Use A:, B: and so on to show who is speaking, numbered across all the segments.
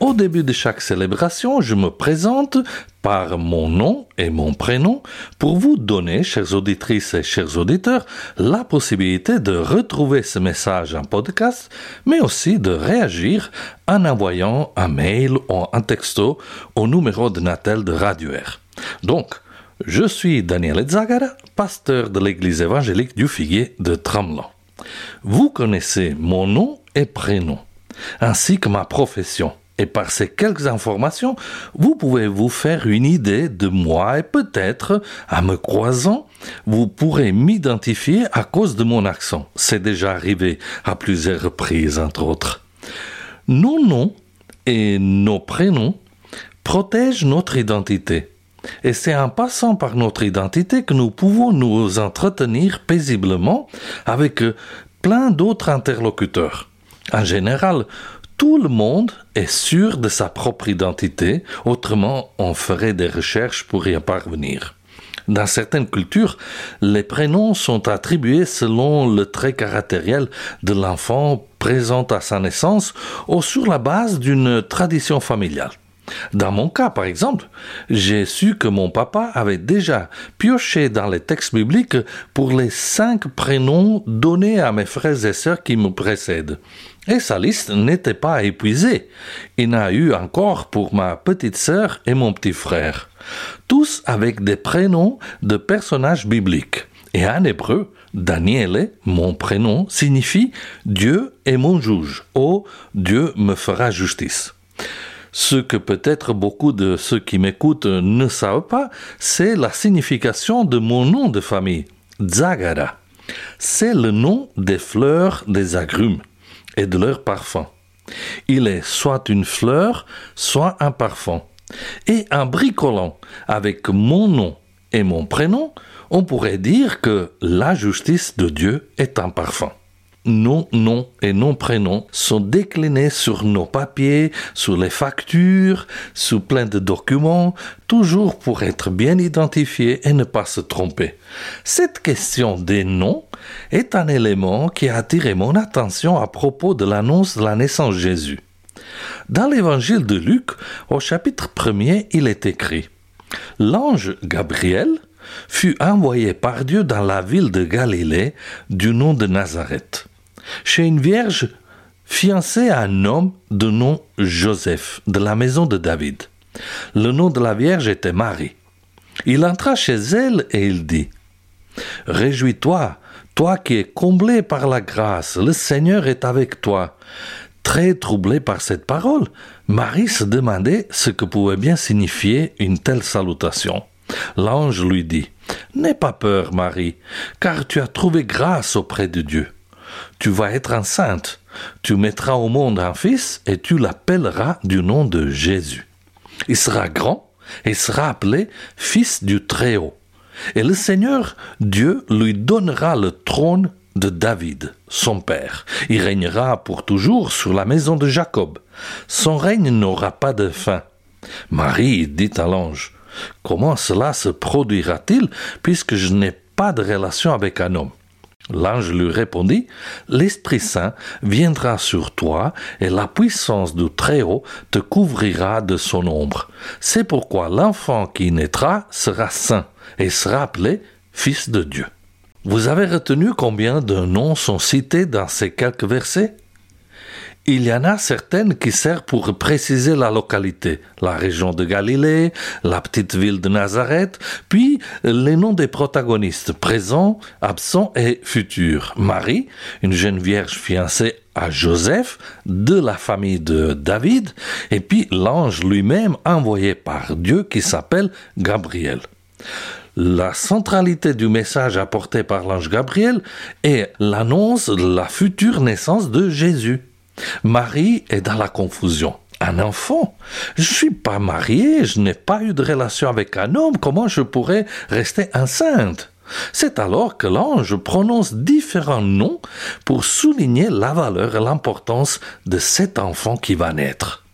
A: Au début de chaque célébration, je me présente par mon nom et mon prénom pour vous donner, chères auditrices et chers auditeurs, la possibilité de retrouver ce message en podcast, mais aussi de réagir en envoyant un mail ou un texto au numéro de Natel de Radio Air. Donc, je suis Daniel Zagara, pasteur de l'église évangélique du Figuier de Tramelan. Vous connaissez mon nom et prénom, ainsi que ma profession. Et par ces quelques informations, vous pouvez vous faire une idée de moi et peut-être, en me croisant, vous pourrez m'identifier à cause de mon accent. C'est déjà arrivé à plusieurs reprises, entre autres. Nos noms et nos prénoms protègent notre identité. Et c'est en passant par notre identité que nous pouvons nous entretenir paisiblement avec plein d'autres interlocuteurs. En général, tout le monde est sûr de sa propre identité, autrement on ferait des recherches pour y parvenir. Dans certaines cultures, les prénoms sont attribués selon le trait caractériel de l'enfant présent à sa naissance ou sur la base d'une tradition familiale. Dans mon cas, par exemple, j'ai su que mon papa avait déjà pioché dans les textes bibliques pour les cinq prénoms donnés à mes frères et sœurs qui me précèdent. Et sa liste n'était pas épuisée. Il n'a eu encore pour ma petite sœur et mon petit frère. Tous avec des prénoms de personnages bibliques. Et en hébreu, Daniel, mon prénom, signifie Dieu est mon juge, ou Dieu me fera justice. Ce que peut-être beaucoup de ceux qui m'écoutent ne savent pas, c'est la signification de mon nom de famille, Zagara. C'est le nom des fleurs des agrumes et de leur parfum. Il est soit une fleur, soit un parfum. Et en bricolant avec mon nom et mon prénom, on pourrait dire que la justice de Dieu est un parfum nos noms et nos prénoms sont déclinés sur nos papiers, sur les factures, sous plein de documents, toujours pour être bien identifiés et ne pas se tromper. Cette question des noms est un élément qui a attiré mon attention à propos de l'annonce de la naissance de Jésus. Dans l'évangile de Luc, au chapitre 1er, il est écrit L'ange Gabriel fut envoyé par Dieu dans la ville de Galilée du nom de Nazareth chez une vierge fiancée à un homme de nom Joseph, de la maison de David. Le nom de la vierge était Marie. Il entra chez elle et il dit Réjouis-toi, toi qui es comblé par la grâce, le Seigneur est avec toi. Très troublé par cette parole, Marie se demandait ce que pouvait bien signifier une telle salutation. L'ange lui dit N'aie pas peur, Marie, car tu as trouvé grâce auprès de Dieu tu vas être enceinte, tu mettras au monde un fils et tu l'appelleras du nom de Jésus. Il sera grand et sera appelé fils du Très-Haut. Et le Seigneur Dieu lui donnera le trône de David, son père. Il régnera pour toujours sur la maison de Jacob. Son règne n'aura pas de fin. Marie dit à l'ange, Comment cela se produira-t-il puisque je n'ai pas de relation avec un homme? L'ange lui répondit, L'Esprit Saint viendra sur toi, et la puissance du Très-Haut te couvrira de son ombre. C'est pourquoi l'enfant qui naîtra sera saint, et sera appelé Fils de Dieu. Vous avez retenu combien de noms sont cités dans ces quelques versets? Il y en a certaines qui servent pour préciser la localité, la région de Galilée, la petite ville de Nazareth, puis les noms des protagonistes, présents, absents et futurs. Marie, une jeune vierge fiancée à Joseph, de la famille de David, et puis l'ange lui-même envoyé par Dieu qui s'appelle Gabriel. La centralité du message apporté par l'ange Gabriel est l'annonce de la future naissance de Jésus. Marie est dans la confusion. Un enfant Je suis pas mariée, je n'ai pas eu de relation avec un homme, comment je pourrais rester enceinte? C'est alors que l'ange prononce différents noms pour souligner la valeur et l'importance de cet enfant qui va naître.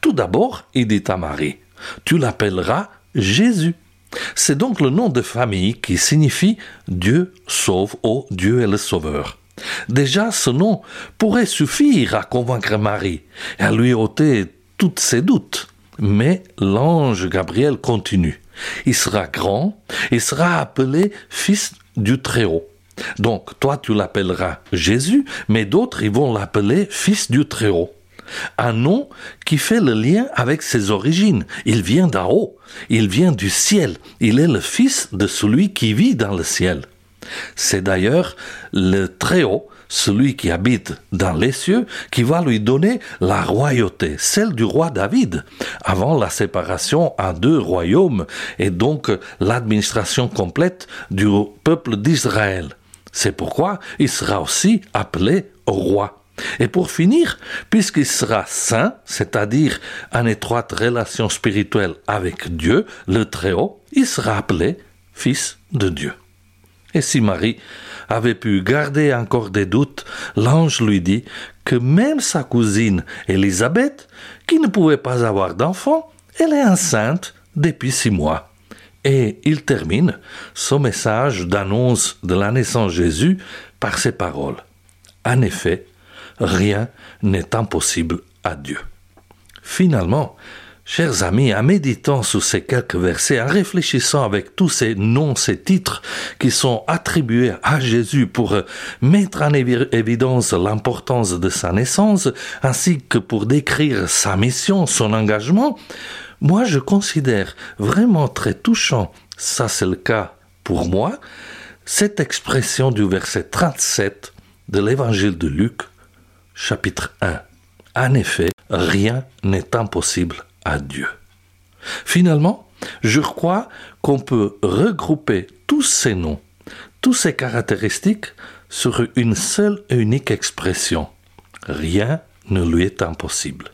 A: Tout d'abord, il dit à Marie, Tu l'appelleras Jésus. C'est donc le nom de famille qui signifie Dieu sauve ou Dieu est le sauveur. Déjà, ce nom pourrait suffire à convaincre Marie et à lui ôter tous ses doutes. Mais l'ange Gabriel continue. Il sera grand, il sera appelé fils du Très-Haut. Donc, toi, tu l'appelleras Jésus, mais d'autres, ils vont l'appeler fils du Très-Haut. Un nom qui fait le lien avec ses origines. Il vient d'en haut, il vient du ciel, il est le fils de celui qui vit dans le ciel. C'est d'ailleurs le Très-Haut, celui qui habite dans les cieux, qui va lui donner la royauté, celle du roi David, avant la séparation en deux royaumes et donc l'administration complète du peuple d'Israël. C'est pourquoi il sera aussi appelé roi. Et pour finir, puisqu'il sera saint, c'est-à-dire en étroite relation spirituelle avec Dieu, le Très-Haut, il sera appelé Fils de Dieu. Et si Marie avait pu garder encore des doutes, l'ange lui dit que même sa cousine Élisabeth, qui ne pouvait pas avoir d'enfant, elle est enceinte depuis six mois. Et il termine son message d'annonce de la naissance de Jésus par ces paroles. En effet, rien n'est impossible à Dieu. Finalement, chers amis, en méditant sur ces quelques versets, en réfléchissant avec tous ces noms, ces titres qui sont attribués à Jésus pour mettre en évidence l'importance de sa naissance, ainsi que pour décrire sa mission, son engagement, moi je considère vraiment très touchant, ça c'est le cas pour moi, cette expression du verset 37 de l'évangile de Luc chapitre 1. En effet, rien n'est impossible à Dieu. Finalement, je crois qu'on peut regrouper tous ces noms, toutes ces caractéristiques sur une seule et unique expression. Rien ne lui est impossible.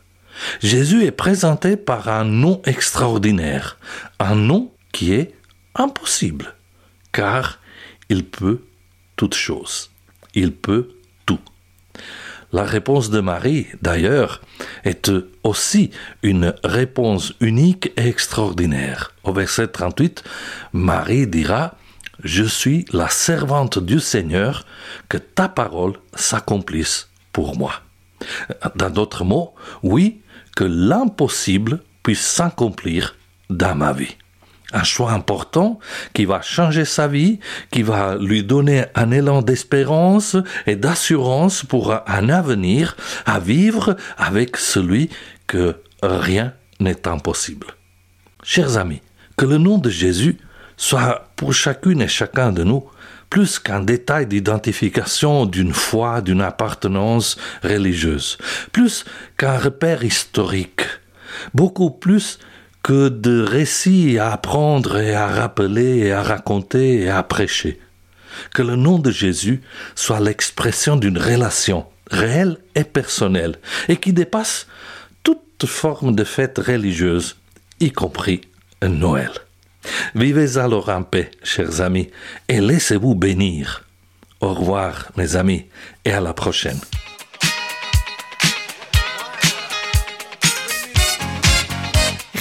A: Jésus est présenté par un nom extraordinaire, un nom qui est impossible, car il peut toutes choses. Il peut tout. La réponse de Marie, d'ailleurs, est aussi une réponse unique et extraordinaire. Au verset 38, Marie dira Je suis la servante du Seigneur, que ta parole s'accomplisse pour moi. Dans d'autres mots, oui, que l'impossible puisse s'accomplir dans ma vie un choix important qui va changer sa vie, qui va lui donner un élan d'espérance et d'assurance pour un avenir à vivre avec celui que rien n'est impossible. Chers amis, que le nom de Jésus soit pour chacune et chacun de nous plus qu'un détail d'identification d'une foi, d'une appartenance religieuse, plus qu'un repère historique, beaucoup plus que de récits à apprendre et à rappeler et à raconter et à prêcher. Que le nom de Jésus soit l'expression d'une relation réelle et personnelle et qui dépasse toute forme de fête religieuse, y compris Noël. Vivez alors en paix, chers amis, et laissez-vous bénir. Au revoir, mes amis, et à la prochaine.